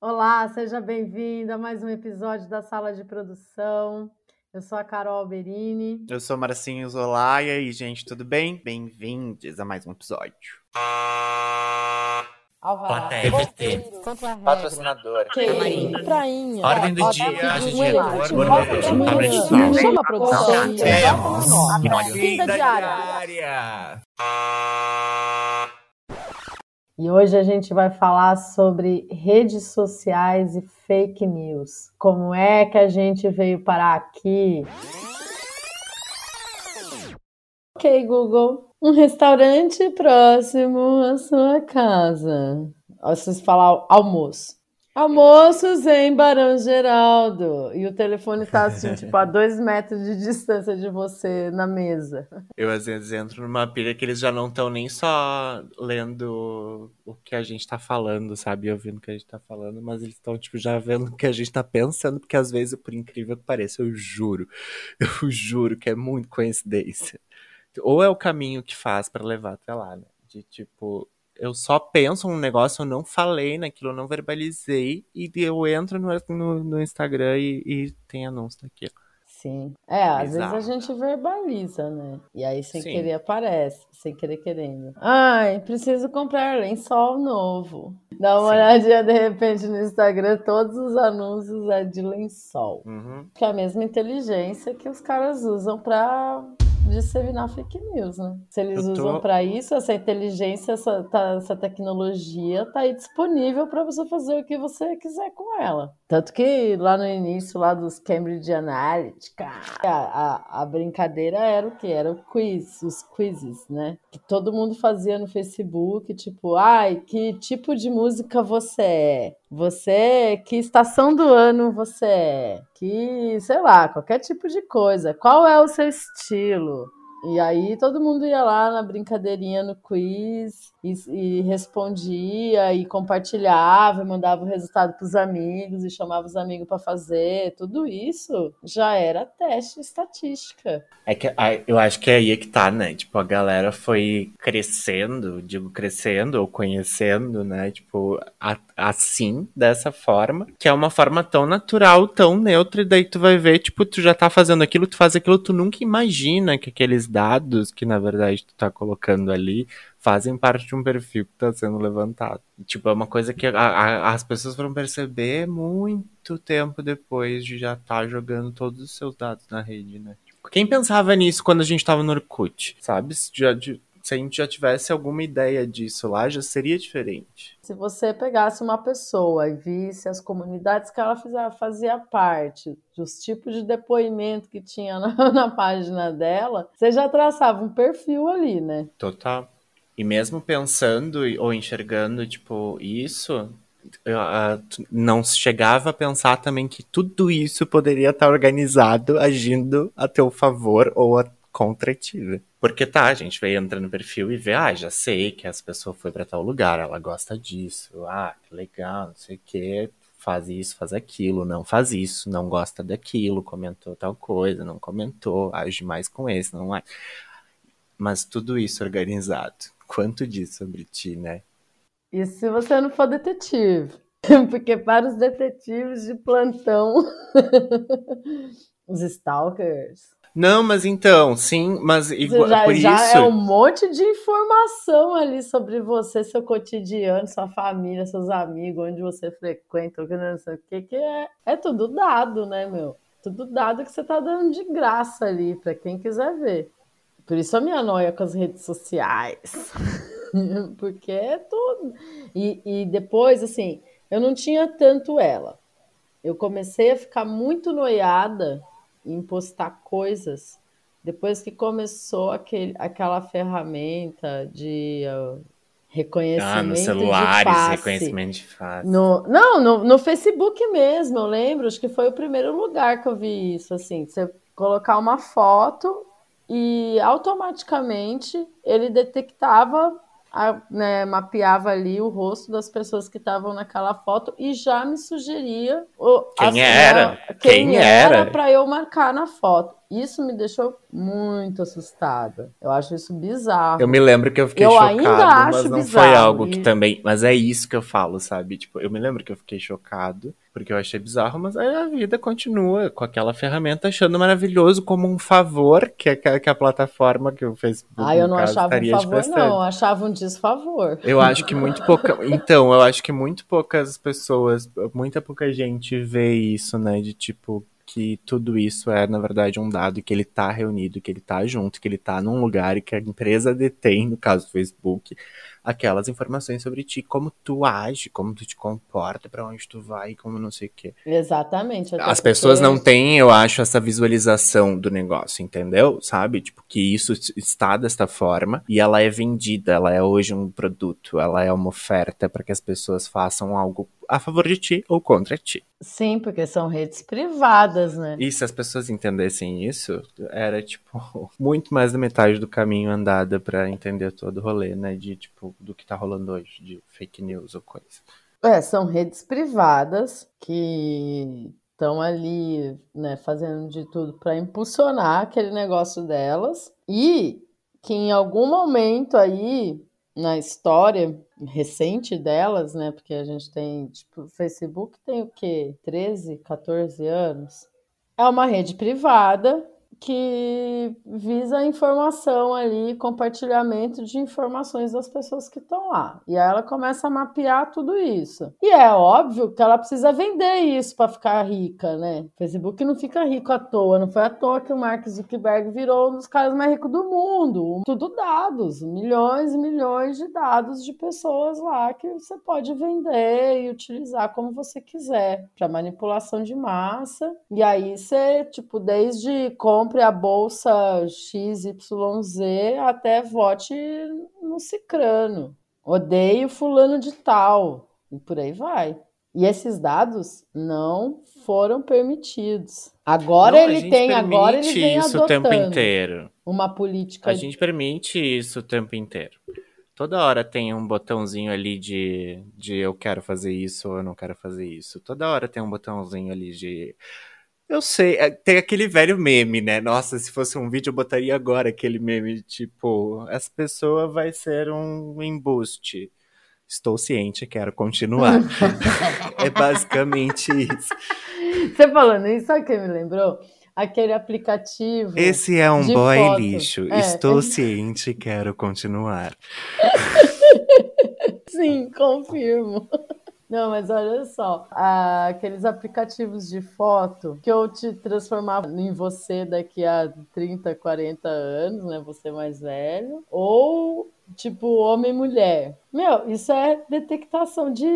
Olá, seja bem-vindo a mais um episódio da Sala de Produção. Eu sou a Carol Berini. Eu sou Marcinho Zola. E aí, gente, tudo bem? Bem-vindos a mais um episódio. Alvará. Plateia. Roteiro. Patrocinadora. Camarim. Prainha. Ordem do dia, tá age pedindo diretor, governo, elefante, tablet de elefante. som. Chama a produção. Temos Fim da diária. E hoje a gente vai falar sobre redes sociais e fake news. Como é que a gente veio parar aqui? Ok, Google. Um restaurante próximo à sua casa. Vocês falar almoço. Almoços em Barão Geraldo. E o telefone tá assim, tipo, a dois metros de distância de você na mesa. Eu às vezes entro numa pilha que eles já não estão nem só lendo o que a gente tá falando, sabe? Ouvindo o que a gente tá falando, mas eles estão, tipo, já vendo o que a gente tá pensando, porque às vezes, por incrível que pareça, eu juro, eu juro que é muito coincidência. Ou é o caminho que faz pra levar até lá, né? De tipo, eu só penso um negócio, eu não falei naquilo, eu não verbalizei, e eu entro no, no, no Instagram e, e tem anúncio daquilo. Sim. É, às vezes Bizarro. a gente verbaliza, né? E aí sem Sim. querer aparece, sem querer querendo. Ai, preciso comprar lençol novo. Dá uma Sim. olhadinha de repente no Instagram, todos os anúncios é de lençol. Uhum. Que é a mesma inteligência que os caras usam pra disseminar fake news, né? Se eles tô- usam pra isso, essa inteligência, essa, tá- essa tecnologia tá aí disponível pra você fazer o que você quiser com ela. Tanto que lá no início, lá dos Cambridge Analytica, a, a, a brincadeira era o quê? Era o quiz, os quizzes, né? Que todo mundo fazia no Facebook, tipo, ai, que tipo de música você é? Você, que estação do ano você é? Que, sei lá, qualquer tipo de coisa. Qual é o seu estilo? E aí todo mundo ia lá na brincadeirinha no quiz e, e respondia e compartilhava, e mandava o resultado para os amigos e chamava os amigos para fazer. Tudo isso já era teste estatística. É que eu acho que é aí que tá, né? Tipo, a galera foi crescendo, digo crescendo ou conhecendo, né? Tipo, a- assim, dessa forma, que é uma forma tão natural, tão neutra, e daí tu vai ver, tipo, tu já tá fazendo aquilo, tu faz aquilo, tu nunca imagina que aqueles dados que na verdade tu tá colocando ali fazem parte de um perfil que tá sendo levantado. Tipo, é uma coisa que a- a- as pessoas vão perceber muito tempo depois de já estar jogando todos os seus dados na rede, né? Tipo, Quem pensava nisso quando a gente tava no Orkut, sabe? Já- de- se a gente já tivesse alguma ideia disso lá, já seria diferente. Se você pegasse uma pessoa e visse as comunidades que ela fazia, fazia parte, dos tipos de depoimento que tinha na, na página dela, você já traçava um perfil ali, né? Total. E mesmo pensando ou enxergando, tipo, isso, não chegava a pensar também que tudo isso poderia estar organizado, agindo a teu favor ou a contra ti. né? Porque tá, a gente vai entrar no perfil e vê, ah, já sei que essa pessoa foi pra tal lugar, ela gosta disso, ah, que legal, não sei o quê, faz isso, faz aquilo, não faz isso, não gosta daquilo, comentou tal coisa, não comentou, age mais com esse, não é. Mas tudo isso organizado. Quanto diz sobre ti, né? E se você não for detetive? Porque para os detetives de plantão, os stalkers, Não, mas então, sim, mas igual, já, por já isso. é um monte de informação ali sobre você, seu cotidiano, sua família, seus amigos, onde você frequenta, o que não sei o que, que é, é tudo dado, né, meu? Tudo dado que você tá dando de graça ali para quem quiser ver. Por isso a minha noia com as redes sociais. Porque é tudo. E, e depois, assim, eu não tinha tanto ela. Eu comecei a ficar muito noiada em postar coisas depois que começou aquele, aquela ferramenta de uh, reconhecimento Ah, nos de celulares, face. reconhecimento de face. No, não, no, no Facebook mesmo, eu lembro, acho que foi o primeiro lugar que eu vi isso, assim, você colocar uma foto e automaticamente ele detectava a- né, mapeava ali o rosto das pessoas que estavam naquela foto e já me sugeria o, Quem era? né, quem, Quem era era? para eu marcar na foto. Isso me deixou muito assustada. Eu acho isso bizarro. Eu me lembro que eu fiquei Eu chocado, ainda mas acho não bizarro, foi algo que e- também. Mas é isso que eu falo, sabe? Tipo, eu me lembro que eu fiquei chocado, porque eu achei bizarro, mas aí a vida continua com aquela ferramenta achando maravilhoso como um favor que a, que a plataforma que o Facebook. Ah, eu não caso, achava um favor, não. Achava um desfavor. Eu acho que muito pouca. Então, eu acho que muito poucas pessoas, muita pouca gente vê isso, né? De tipo, que tudo isso é, na verdade, um dado, que ele tá reunido, que ele tá junto, que ele tá num lugar e que a empresa detém, no caso do Facebook, aquelas informações sobre ti, como tu age, como tu te comporta, pra onde tu vai, como não sei o quê. Exatamente. As pessoas porque- não têm, eu acho, essa visualização do negócio, entendeu? Sabe? Tipo, que isso está desta forma e ela é vendida, ela é hoje um produto, ela é uma oferta para que as pessoas façam algo a favor de ti ou contra ti. Sim, porque são redes privadas, né? E se as pessoas entendessem isso, era, tipo, muito mais da metade do caminho andada para entender todo o rolê, né? De, tipo, do que tá rolando hoje, de fake news ou coisa. É, são redes privadas que estão ali, né, fazendo de tudo para impulsionar aquele negócio delas e que em algum momento aí na história recente delas, né, porque a gente tem, tipo, o Facebook tem o quê? 13, 14 anos. É uma rede privada que visa informação ali, compartilhamento de informações das pessoas que estão lá. E aí ela começa a mapear tudo isso. E é óbvio que ela precisa vender isso para ficar rica, né? O Facebook não fica rico à toa, não foi à toa que o Mark Zuckerberg virou um dos caras mais ricos do mundo. Tudo dados, milhões e milhões de dados de pessoas lá que você pode vender e utilizar como você quiser para manipulação de massa. E aí você, tipo, desde compre a bolsa XYZ até vote no cicrano. Odeio fulano de tal. E por aí vai. E esses dados não foram permitidos. Agora Não, ele tem, agora ele vem isso o tempo inteiro. uma política. A gente permite isso o tempo inteiro. Toda hora tem um botãozinho ali de, de eu quero fazer isso ou eu não quero fazer isso. Toda hora tem um botãozinho ali de. Eu sei, é, tem aquele velho meme, né? Nossa, se fosse um vídeo eu botaria agora aquele meme, tipo, essa pessoa vai ser um embuste. Estou ciente, quero continuar. é basicamente isso. Você falando isso, sabe o que me lembrou? Aquele aplicativo. Esse é um boy foto. lixo. É. Estou ciente, quero continuar. Sim, confirmo. Não, mas olha só, aqueles aplicativos de foto que eu te transformava em você daqui a 30, 40 anos, né? Você mais velho, ou tipo homem e mulher. Meu, isso é detectação de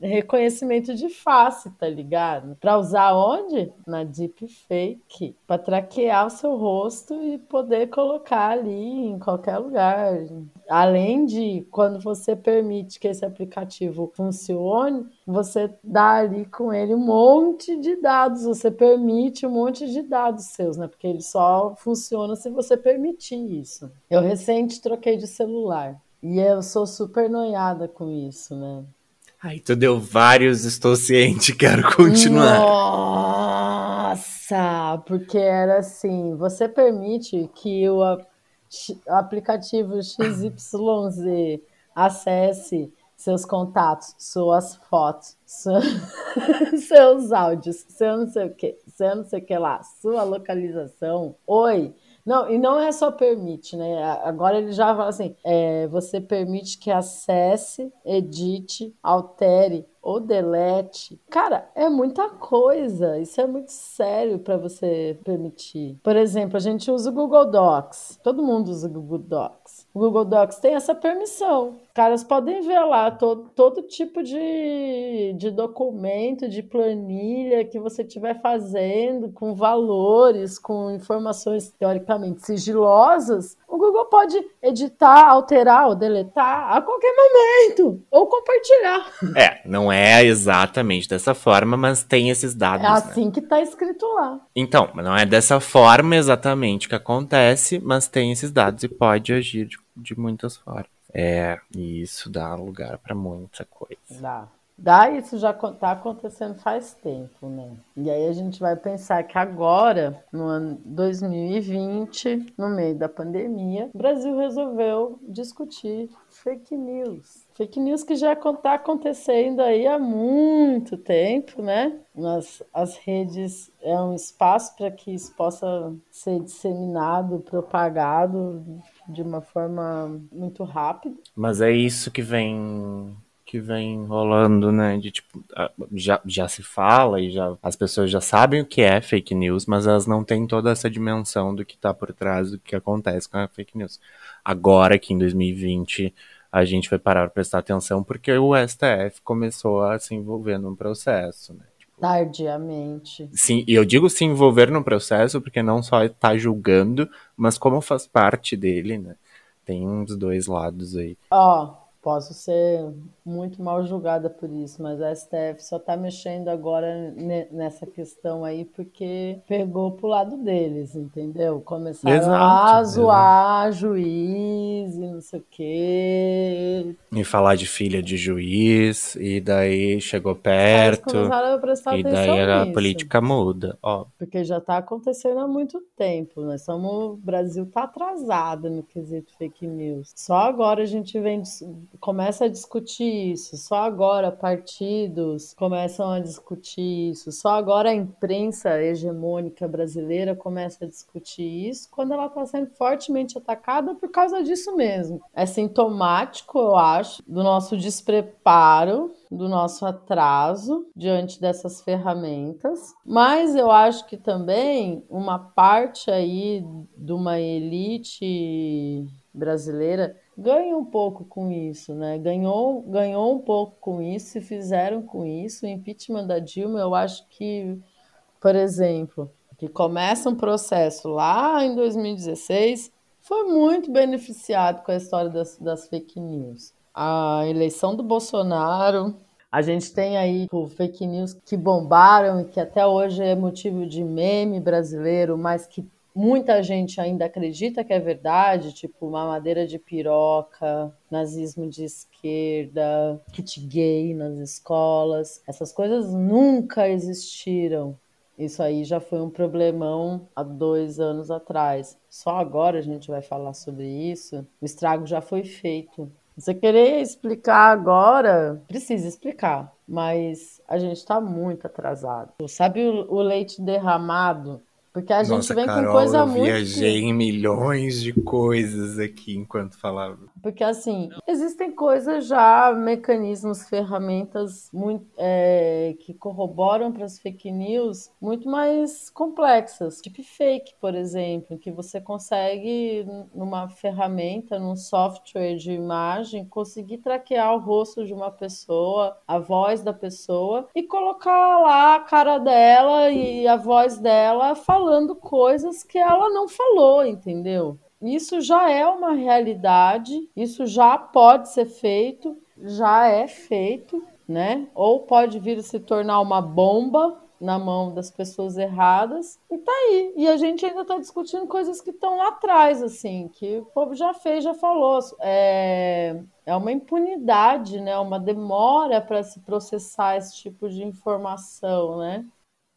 reconhecimento de face, tá ligado? Pra usar onde? Na deepfake, pra traquear o seu rosto e poder colocar ali em qualquer lugar. Além de, quando você permite que esse aplicativo funcione, você dá ali com ele um monte de dados, você permite um monte de dados seus, né? Porque ele só funciona se você permitir isso. Eu recente troquei de celular e eu sou super noiada com isso, né? Ai, tu deu vários, estou ciente, quero continuar. Nossa, porque era assim, você permite que o aplicativo XYZ acesse seus contatos, suas fotos, sua- seus áudios, seu não sei o que, seu não sei o que lá, sua localização. Oi. Não, e não é só permite, né? Agora ele já fala assim: é, você permite que acesse, edite, altere ou delete. Cara, é muita coisa. Isso é muito sério para você permitir. Por exemplo, a gente usa o Google Docs. Todo mundo usa o Google Docs. O Google Docs tem essa permissão. caras podem ver lá todo, todo tipo de, de documento, de planilha que você estiver fazendo, com valores, com informações teoricamente sigilosas. O Google pode editar, alterar ou deletar a qualquer momento, ou compartilhar. É, não é exatamente dessa forma, mas tem esses dados. É né? assim que está escrito lá. Então, não é dessa forma exatamente que acontece, mas tem esses dados e pode agir de, de muitas formas. É, e isso dá lugar para muita coisa. Dá. Dá, isso já está acontecendo faz tempo, né? E aí a gente vai pensar que agora, no ano 2020, no meio da pandemia, o Brasil resolveu discutir fake news. Fake news que já está acontecendo aí há muito tempo, né? Nas, as redes é um espaço para que isso possa ser disseminado, propagado de uma forma muito rápida. Mas é isso que vem que vem rolando, né? De tipo, já, já se fala e já as pessoas já sabem o que é fake news, mas elas não têm toda essa dimensão do que está por trás do que acontece com a fake news. Agora que em 2020 a gente vai parar para prestar atenção porque o STF começou a se envolver num processo, né? Tardiamente. Sim, e eu digo se envolver no processo porque não só está julgando, mas como faz parte dele, né? Tem uns dois lados aí. Ó, oh, posso ser muito mal julgada por isso, mas a STF só tá mexendo agora nessa questão aí porque pegou pro lado deles, entendeu? Começaram exato, a zoar exato. juiz e não sei o quê. E falar de filha de juiz, e daí chegou perto. A prestar e daí a nisso. política muda, ó. Porque já tá acontecendo há muito tempo. Nós somos. O Brasil tá atrasado no quesito fake news. Só agora a gente vem começa a discutir isso, só agora partidos começam a discutir isso, só agora a imprensa hegemônica brasileira começa a discutir isso, quando ela está sendo fortemente atacada por causa disso mesmo. É sintomático, eu acho, do nosso despreparo do nosso atraso diante dessas ferramentas, mas eu acho que também uma parte aí de uma elite brasileira ganha um pouco com isso, né? Ganhou, ganhou um pouco com isso, se fizeram com isso. O impeachment da Dilma, eu acho que, por exemplo, que começa um processo lá em 2016, foi muito beneficiado com a história das, das fake news. A eleição do Bolsonaro, a gente tem aí tipo, fake news que bombaram e que até hoje é motivo de meme brasileiro, mas que muita gente ainda acredita que é verdade, tipo mamadeira de piroca, nazismo de esquerda, kit gay nas escolas. Essas coisas nunca existiram. Isso aí já foi um problemão há dois anos atrás. Só agora a gente vai falar sobre isso. O estrago já foi feito. Você querer explicar agora, precisa explicar, mas a gente está muito atrasado. Sabe o, o leite derramado? Porque a Nossa, gente vem Carol, com coisa eu muito. viajei em milhões de coisas aqui enquanto falava. Porque, assim, existem coisas já, mecanismos, ferramentas muito, é, que corroboram para as fake news muito mais complexas. Tipo fake, por exemplo, que você consegue, numa ferramenta, num software de imagem, conseguir traquear o rosto de uma pessoa, a voz da pessoa, e colocar lá a cara dela e a voz dela falando coisas que ela não falou, entendeu? Isso já é uma realidade, isso já pode ser feito, já é feito, né? Ou pode vir a se tornar uma bomba na mão das pessoas erradas e tá aí. E a gente ainda tá discutindo coisas que estão lá atrás, assim, que o povo já fez, já falou. É, é uma impunidade, né? Uma demora para se processar esse tipo de informação, né?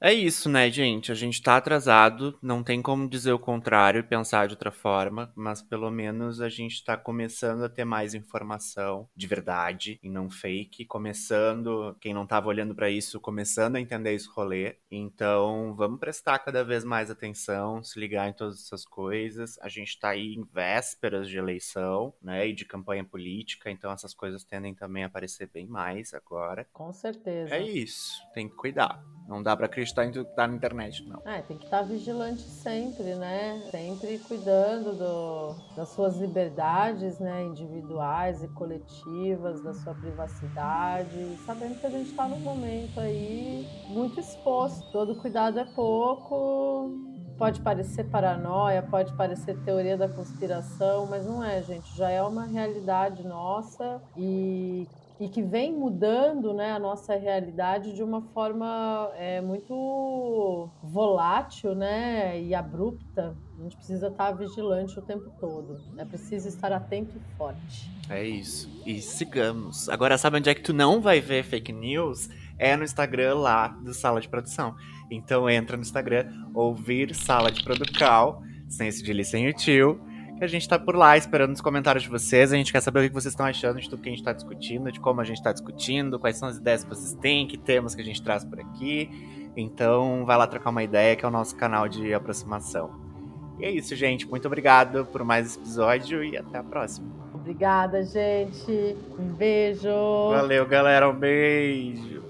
É isso, né, gente? A gente tá atrasado, não tem como dizer o contrário e pensar de outra forma, mas pelo menos a gente tá começando a ter mais informação de verdade e não fake, começando, quem não tava olhando para isso, começando a entender esse rolê. Então, vamos prestar cada vez mais atenção, se ligar em todas essas coisas. A gente tá aí em vésperas de eleição, né, e de campanha política, então essas coisas tendem também a aparecer bem mais agora. Com certeza. É isso, tem que cuidar. Não dá para acreditar acreditar em tudo que tá na internet, não. É, tem que estar vigilante sempre, né? Sempre cuidando do, das suas liberdades, né? Individuais e coletivas, da sua privacidade, sabendo que a gente está num momento aí muito exposto. Todo cuidado é pouco. Pode parecer paranoia, pode parecer teoria da conspiração, mas não é, gente. Já é uma realidade nossa e e que vem mudando né, a nossa realidade de uma forma é, muito volátil né, e abrupta. A gente precisa estar vigilante o tempo todo. É preciso estar atento e forte. É isso. E sigamos. Agora, sabe onde é que tu não vai ver fake news? É no Instagram lá do Sala de Produção. Então entra no Instagram, ouvir Sala de Producal, sem esse de sem o tio a gente tá por lá esperando os comentários de vocês. A gente quer saber o que vocês estão achando de tudo que a gente tá discutindo, de como a gente tá discutindo, quais são as ideias que vocês têm, que temas que a gente traz por aqui. Então, vai lá trocar uma ideia, que é o nosso canal de aproximação. E é isso, gente. Muito obrigado por mais esse episódio e até a próxima. Obrigada, gente. Um beijo. Valeu, galera. Um beijo.